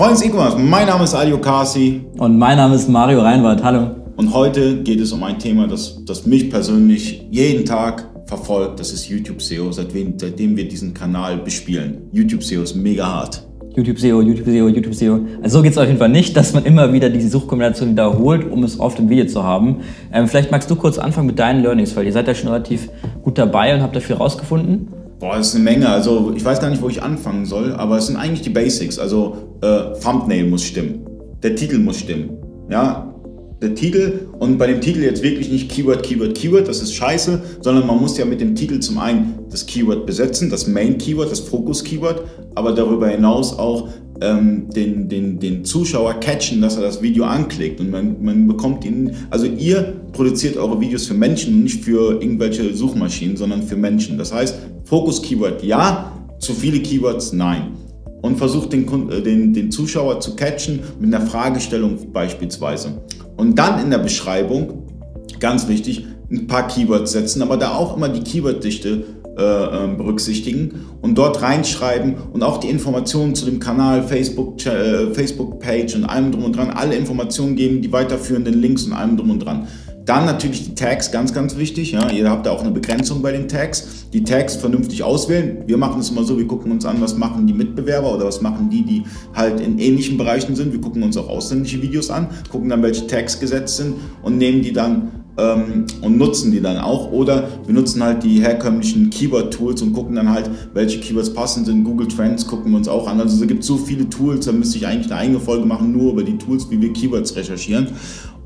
Freunde des E-Commerce, mein Name ist Ali Okasi. Und mein Name ist Mario Reinwald. Hallo. Und heute geht es um ein Thema, das, das mich persönlich jeden Tag verfolgt. Das ist YouTube SEO, seitdem, seitdem wir diesen Kanal bespielen. YouTube SEO ist mega hart. YouTube SEO, YouTube SEO, YouTube SEO. Also so geht es auf jeden Fall nicht, dass man immer wieder diese Suchkombination wiederholt, um es oft im Video zu haben. Ähm, vielleicht magst du kurz anfangen mit deinen Learnings, weil ihr seid ja schon relativ gut dabei und habt dafür rausgefunden. Boah, das ist eine Menge. Also ich weiß gar nicht, wo ich anfangen soll, aber es sind eigentlich die Basics. Also äh, Thumbnail muss stimmen, der Titel muss stimmen. Ja, der Titel und bei dem Titel jetzt wirklich nicht Keyword, Keyword, Keyword, das ist scheiße, sondern man muss ja mit dem Titel zum einen das Keyword besetzen, das Main Keyword, das Fokus Keyword, aber darüber hinaus auch ähm, den, den, den Zuschauer catchen, dass er das Video anklickt und man, man bekommt ihn, also ihr produziert eure Videos für Menschen, nicht für irgendwelche Suchmaschinen, sondern für Menschen. Das heißt, Fokus Keyword ja, zu viele Keywords nein und versucht den, äh, den, den Zuschauer zu catchen mit einer Fragestellung beispielsweise. Und dann in der Beschreibung, ganz wichtig, ein paar Keywords setzen, aber da auch immer die Keyworddichte äh, ähm, berücksichtigen und dort reinschreiben und auch die Informationen zu dem Kanal, Facebook, äh, Facebook Page und allem drum und dran, alle Informationen geben, die weiterführenden Links und allem drum und dran. Dann natürlich die Tags, ganz, ganz wichtig. Ja. Ihr habt da auch eine Begrenzung bei den Tags. Die Tags vernünftig auswählen. Wir machen es immer so, wir gucken uns an, was machen die Mitbewerber oder was machen die, die halt in ähnlichen Bereichen sind. Wir gucken uns auch ausländische Videos an, gucken dann, welche Tags gesetzt sind und nehmen die dann ähm, und nutzen die dann auch. Oder wir nutzen halt die herkömmlichen Keyword-Tools und gucken dann halt, welche Keywords passend sind. Google Trends gucken wir uns auch an. Also es gibt so viele Tools, da müsste ich eigentlich eine eigene Folge machen, nur über die Tools, wie wir Keywords recherchieren.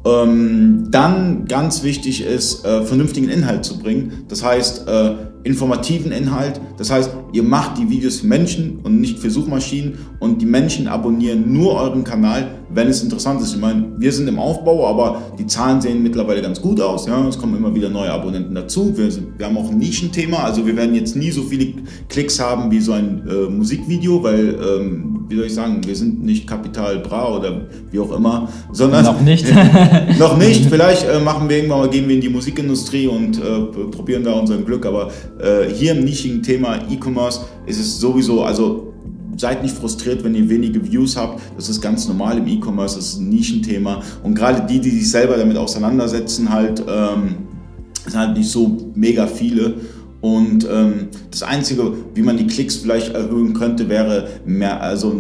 Ähm, dann ganz wichtig ist, äh, vernünftigen Inhalt zu bringen. Das heißt, äh, informativen Inhalt. Das heißt, ihr macht die Videos für Menschen und nicht für Suchmaschinen und die Menschen abonnieren nur euren Kanal, wenn es interessant ist. Ich meine, wir sind im Aufbau, aber die Zahlen sehen mittlerweile ganz gut aus. Ja? Es kommen immer wieder neue Abonnenten dazu. Wir, wir haben auch ein Nischenthema. Also wir werden jetzt nie so viele Klicks haben wie so ein äh, Musikvideo, weil, ähm, wie soll ich sagen, wir sind nicht Kapital Bra oder wie auch immer, sondern... Noch nicht. noch nicht. Vielleicht äh, machen wir irgendwann mal, gehen wir in die Musikindustrie und äh, probieren da unser Glück. Aber äh, hier im nischigen Thema E-Commerce ist es sowieso, also seid nicht frustriert, wenn ihr wenige Views habt. Das ist ganz normal im E-Commerce, das ist ein Nischenthema. Und gerade die, die sich selber damit auseinandersetzen, halt, ähm, sind halt nicht so mega viele. Und ähm, das Einzige, wie man die Klicks vielleicht erhöhen könnte, wäre mehr, also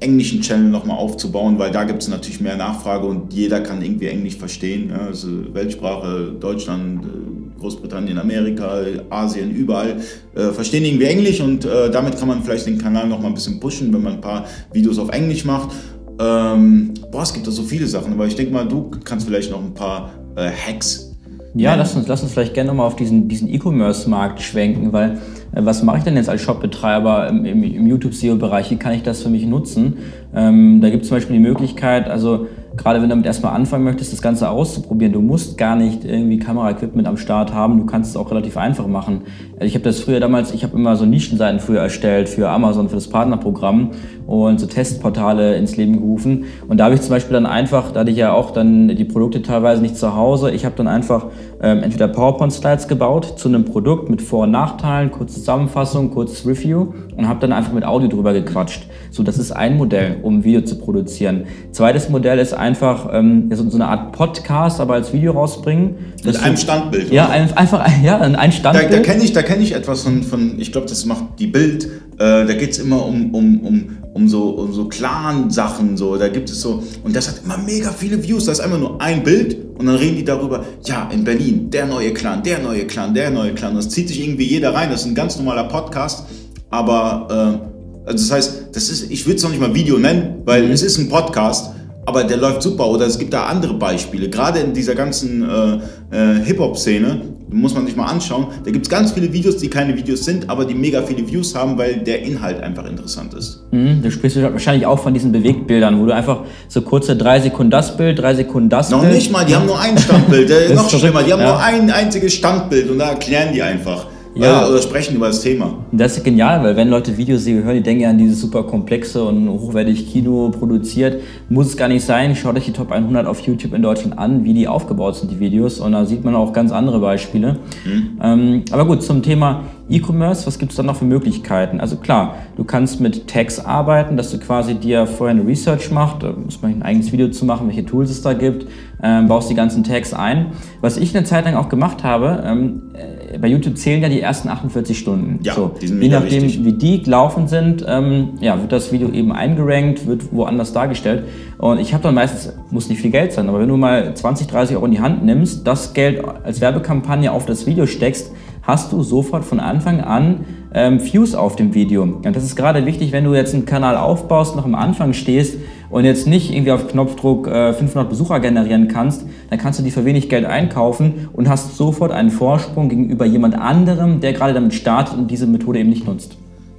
englischen Channel nochmal aufzubauen, weil da gibt es natürlich mehr Nachfrage und jeder kann irgendwie Englisch verstehen. Ja, also Weltsprache, Deutschland, äh, Großbritannien, Amerika, Asien, überall äh, verstehen irgendwie Englisch und äh, damit kann man vielleicht den Kanal nochmal ein bisschen pushen, wenn man ein paar Videos auf Englisch macht. Ähm, boah, es gibt da so viele Sachen, aber ich denke mal, du kannst vielleicht noch ein paar äh, Hacks ja, lass uns, lass uns vielleicht gerne nochmal auf diesen, diesen E-Commerce-Markt schwenken, weil äh, was mache ich denn jetzt als Shopbetreiber im, im, im YouTube-SEO-Bereich? Wie kann ich das für mich nutzen? Ähm, da gibt es zum Beispiel die Möglichkeit, also gerade wenn du damit erstmal anfangen möchtest, das Ganze auszuprobieren, du musst gar nicht irgendwie Kamera-Equipment am Start haben, du kannst es auch relativ einfach machen. Also ich habe das früher damals, ich habe immer so Nischenseiten früher erstellt für Amazon, für das Partnerprogramm und so Testportale ins Leben gerufen. Und da habe ich zum Beispiel dann einfach, da hatte ich ja auch dann die Produkte teilweise nicht zu Hause, ich habe dann einfach ähm, entweder PowerPoint-Slides gebaut zu einem Produkt mit Vor- und Nachteilen, kurze Zusammenfassung, kurzes Review und habe dann einfach mit Audio drüber gequatscht. So, das ist ein Modell, um Video zu produzieren. Zweites Modell ist einfach ähm, so, eine Art Podcast, aber als Video rausbringen. Mit einem Standbild. Ja, ein, einfach ja, ein Standbild. Da, da kenne ich, kenn ich etwas von, von ich glaube, das macht die Bild. Äh, da geht es immer um, um, um, um so, um so Clan-Sachen. So. Da gibt es so, und das hat immer mega viele Views. Da ist einfach nur ein Bild und dann reden die darüber, ja, in Berlin, der neue Clan, der neue Clan, der neue Clan. Das zieht sich irgendwie jeder rein. Das ist ein ganz normaler Podcast. Aber äh, also das heißt, das ist, ich würde es noch nicht mal Video nennen, weil mhm. es ist ein Podcast, aber der läuft super. Oder es gibt da andere Beispiele. Gerade in dieser ganzen äh, äh, Hip-Hop-Szene muss man sich mal anschauen. Da gibt es ganz viele Videos, die keine Videos sind, aber die mega viele Views haben, weil der Inhalt einfach interessant ist. Mhm, da sprichst du wahrscheinlich auch von diesen Bewegtbildern, wo du einfach so kurze drei Sekunden das Bild, drei Sekunden das noch Bild. Noch nicht mal, die haben nur ein Standbild. noch schlimmer, die haben ja. nur ein einziges Standbild und da erklären die einfach ja. oder, oder sprechen über das Thema. Das ist genial, weil wenn Leute Videos hören, die denken ja an dieses super komplexe und hochwertig Kino produziert, muss es gar nicht sein. Schaut euch die Top 100 auf YouTube in Deutschland an, wie die aufgebaut sind, die Videos. Und da sieht man auch ganz andere Beispiele. Mhm. Ähm, aber gut, zum Thema E-Commerce, was gibt es da noch für Möglichkeiten? Also klar, du kannst mit Tags arbeiten, dass du quasi dir vorher eine Research machst, da muss man ein eigenes Video zu machen, welche Tools es da gibt, ähm, baust die ganzen Tags ein. Was ich eine Zeit lang auch gemacht habe, ähm, äh, bei YouTube zählen ja die ersten 48 Stunden. Ja, so, die sind Je nachdem, wichtig. wie die gelaufen sind, ähm, ja, wird das Video eben eingerankt, wird woanders dargestellt. Und ich habe dann meistens, muss nicht viel Geld sein, aber wenn du mal 20, 30 Euro in die Hand nimmst, das Geld als Werbekampagne auf das Video steckst, hast du sofort von Anfang an ähm, Views auf dem Video. Und das ist gerade wichtig, wenn du jetzt einen Kanal aufbaust, noch am Anfang stehst und jetzt nicht irgendwie auf Knopfdruck äh, 500 Besucher generieren kannst, dann kannst du die für wenig Geld einkaufen und hast sofort einen Vorsprung gegenüber jemand anderem, der gerade damit startet und diese Methode eben nicht nutzt.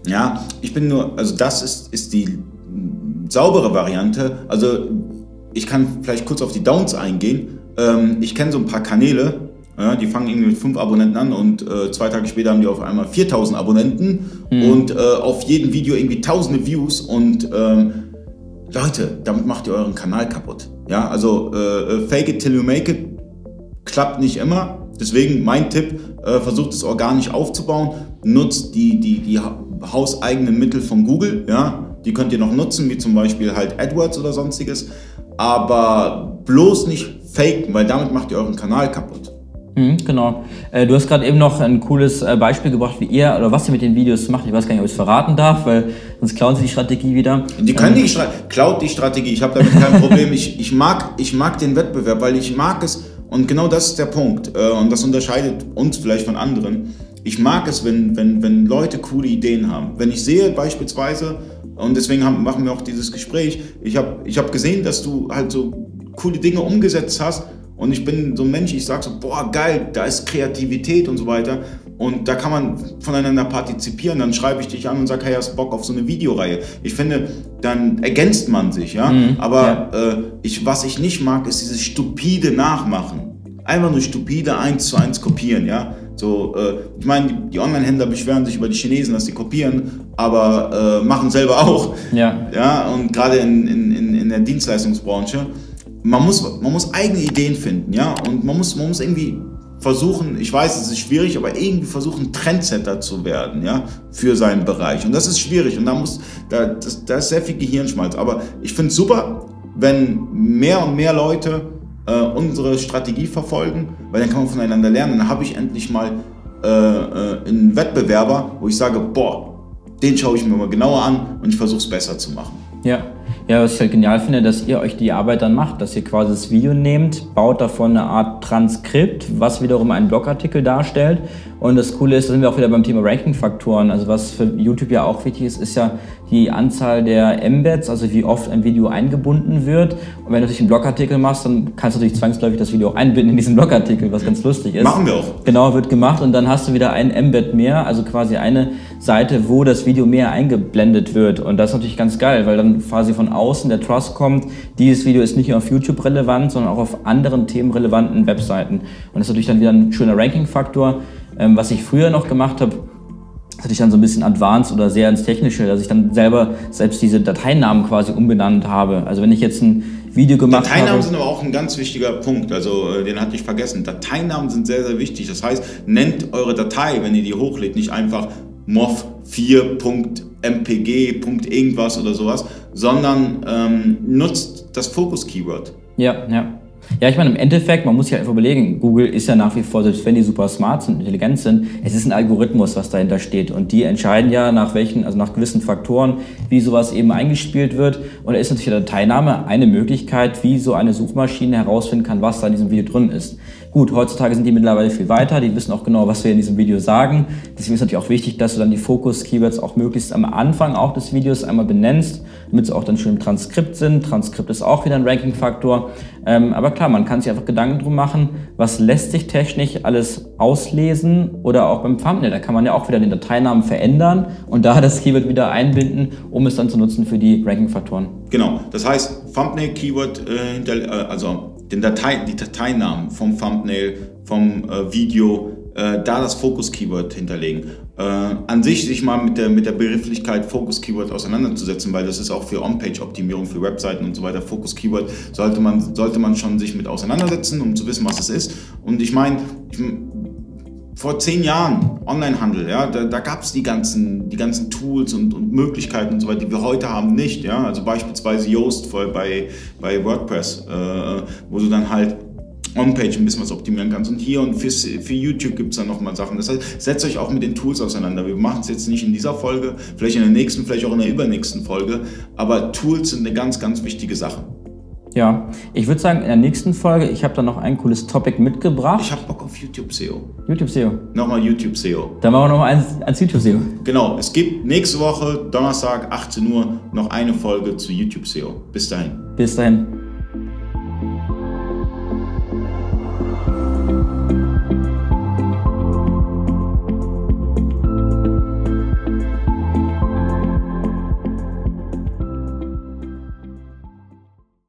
Ja, ich bin nur, also das ist, ist die saubere Variante. Also ich kann vielleicht kurz auf die Downs eingehen. Ähm, ich kenne so ein paar Kanäle, ja, die fangen irgendwie mit fünf Abonnenten an und äh, zwei Tage später haben die auf einmal 4000 Abonnenten mhm. und äh, auf jedem Video irgendwie tausende Views und ähm, Leute, damit macht ihr euren Kanal kaputt. Ja, also äh, äh fake it till you make it klappt nicht immer. Deswegen mein Tipp, äh, versucht es organisch aufzubauen, nutzt die, die, die hauseigenen Mittel von Google, ja, die könnt ihr noch nutzen, wie zum Beispiel halt AdWords oder sonstiges, aber bloß nicht faken, weil damit macht ihr euren Kanal kaputt. Mhm, genau. Äh, du hast gerade eben noch ein cooles äh, Beispiel gebracht, wie ihr oder was ihr mit den Videos macht. Ich weiß gar nicht, ob ich es verraten darf, weil sonst klauen sie die Strategie wieder. Die können ähm, die Stra klaut die Strategie. Ich habe damit kein Problem. ich, ich, mag, ich mag den Wettbewerb, weil ich mag es. Und genau das ist der Punkt. Äh, und das unterscheidet uns vielleicht von anderen. Ich mag es, wenn, wenn, wenn Leute coole Ideen haben. Wenn ich sehe beispielsweise, und deswegen haben, machen wir auch dieses Gespräch, ich habe ich hab gesehen, dass du halt so coole Dinge umgesetzt hast und ich bin so ein Mensch, ich sage so, boah, geil, da ist Kreativität und so weiter. Und da kann man voneinander partizipieren. Dann schreibe ich dich an und sage, hey, hast Bock auf so eine Videoreihe? Ich finde, dann ergänzt man sich, ja. Mhm, Aber ja. Äh, ich, was ich nicht mag, ist dieses stupide Nachmachen. Einfach nur stupide eins zu eins kopieren, ja. So, äh, ich meine, die, die Online-Händler beschweren sich über die Chinesen, dass sie kopieren, aber äh, machen selber auch. Ja. ja und gerade in, in, in der Dienstleistungsbranche man muss, man muss eigene Ideen finden, ja, und man muss, man muss irgendwie versuchen, ich weiß, es ist schwierig, aber irgendwie versuchen, Trendsetter zu werden, ja, für seinen Bereich. Und das ist schwierig und da muss, da, das, da ist sehr viel Gehirnschmalz. Aber ich finde es super, wenn mehr und mehr Leute äh, unsere Strategie verfolgen, weil dann kann man voneinander lernen. Dann habe ich endlich mal äh, äh, einen Wettbewerber, wo ich sage, boah, den schaue ich mir mal genauer an und ich versuche es besser zu machen. Ja. Ja, was ich halt genial finde, dass ihr euch die Arbeit dann macht, dass ihr quasi das Video nehmt, baut davon eine Art Transkript, was wiederum einen Blogartikel darstellt. Und das Coole ist, da sind wir auch wieder beim Thema Ranking-Faktoren. Also was für YouTube ja auch wichtig ist, ist ja die Anzahl der Embeds, also wie oft ein Video eingebunden wird. Und wenn du natürlich einen Blogartikel machst, dann kannst du natürlich zwangsläufig das Video auch einbinden in diesen Blogartikel, was ganz lustig ist. Machen wir auch. Genau, wird gemacht und dann hast du wieder ein Embed mehr, also quasi eine Seite, wo das Video mehr eingeblendet wird. Und das ist natürlich ganz geil, weil dann quasi von außen der Trust kommt, dieses Video ist nicht nur auf YouTube relevant, sondern auch auf anderen themenrelevanten Webseiten. Und das ist natürlich dann wieder ein schöner Ranking-Faktor. Ähm, was ich früher noch gemacht habe, hatte ich dann so ein bisschen advanced oder sehr ins Technische, dass ich dann selber selbst diese Dateinamen quasi umbenannt habe. Also wenn ich jetzt ein Video gemacht Dateinamen habe. sind aber auch ein ganz wichtiger Punkt, also äh, den hatte ich vergessen. Dateinamen sind sehr, sehr wichtig. Das heißt, nennt eure Datei, wenn ihr die hochlädt, nicht einfach mov4.mpg. irgendwas oder sowas, sondern ähm, nutzt das Fokus-Keyword. Ja, ja. Ja, ich meine, im Endeffekt, man muss sich einfach überlegen, Google ist ja nach wie vor, selbst wenn die super smart sind, intelligent sind, es ist ein Algorithmus, was dahinter steht. Und die entscheiden ja nach welchen, also nach gewissen Faktoren, wie sowas eben eingespielt wird. Und da ist natürlich der Teilnahme eine Möglichkeit, wie so eine Suchmaschine herausfinden kann, was da in diesem Video drin ist. Gut, heutzutage sind die mittlerweile viel weiter, die wissen auch genau, was wir in diesem Video sagen. Deswegen ist natürlich auch wichtig, dass du dann die Fokus-Keywords auch möglichst am Anfang auch des Videos einmal benennst, damit sie auch dann schön im Transkript sind. Transkript ist auch wieder ein Ranking-Faktor. Ähm, aber klar, man kann sich einfach Gedanken drum machen, was lässt sich technisch alles auslesen oder auch beim Thumbnail. Da kann man ja auch wieder den Dateinamen verändern und da das Keyword wieder einbinden, um es dann zu nutzen für die Ranking-Faktoren. Genau, das heißt, Thumbnail-Keyword, äh, äh, also den Datei, die Dateinamen vom Thumbnail, vom äh, Video äh, da das Fokus-Keyword hinterlegen. Äh, an sich sich mal mit der, mit der Begrifflichkeit Fokus-Keyword auseinanderzusetzen, weil das ist auch für On-Page-Optimierung, für Webseiten und so weiter. Fokus-Keyword sollte man, sollte man schon sich mit auseinandersetzen, um zu wissen, was es ist. Und ich meine, vor zehn Jahren Onlinehandel, ja, da, da gab es die ganzen, die ganzen Tools und, und, Möglichkeiten und so weiter, die wir heute haben, nicht. Ja? Also beispielsweise Yoast bei, bei WordPress, äh, wo du dann halt On-Page ein bisschen was optimieren kannst. Und hier und für, für YouTube gibt es dann nochmal Sachen. Das heißt, setzt euch auch mit den Tools auseinander. Wir machen es jetzt nicht in dieser Folge, vielleicht in der nächsten, vielleicht auch in der übernächsten Folge, aber Tools sind eine ganz, ganz wichtige Sache. Ja, ich würde sagen, in der nächsten Folge, ich habe da noch ein cooles Topic mitgebracht. Ich habe Bock auf YouTube SEO. YouTube SEO. Nochmal YouTube SEO. Dann machen wir nochmal eins ans YouTube SEO. Genau, es gibt nächste Woche, Donnerstag, 18 Uhr, noch eine Folge zu YouTube SEO. Bis dahin. Bis dahin.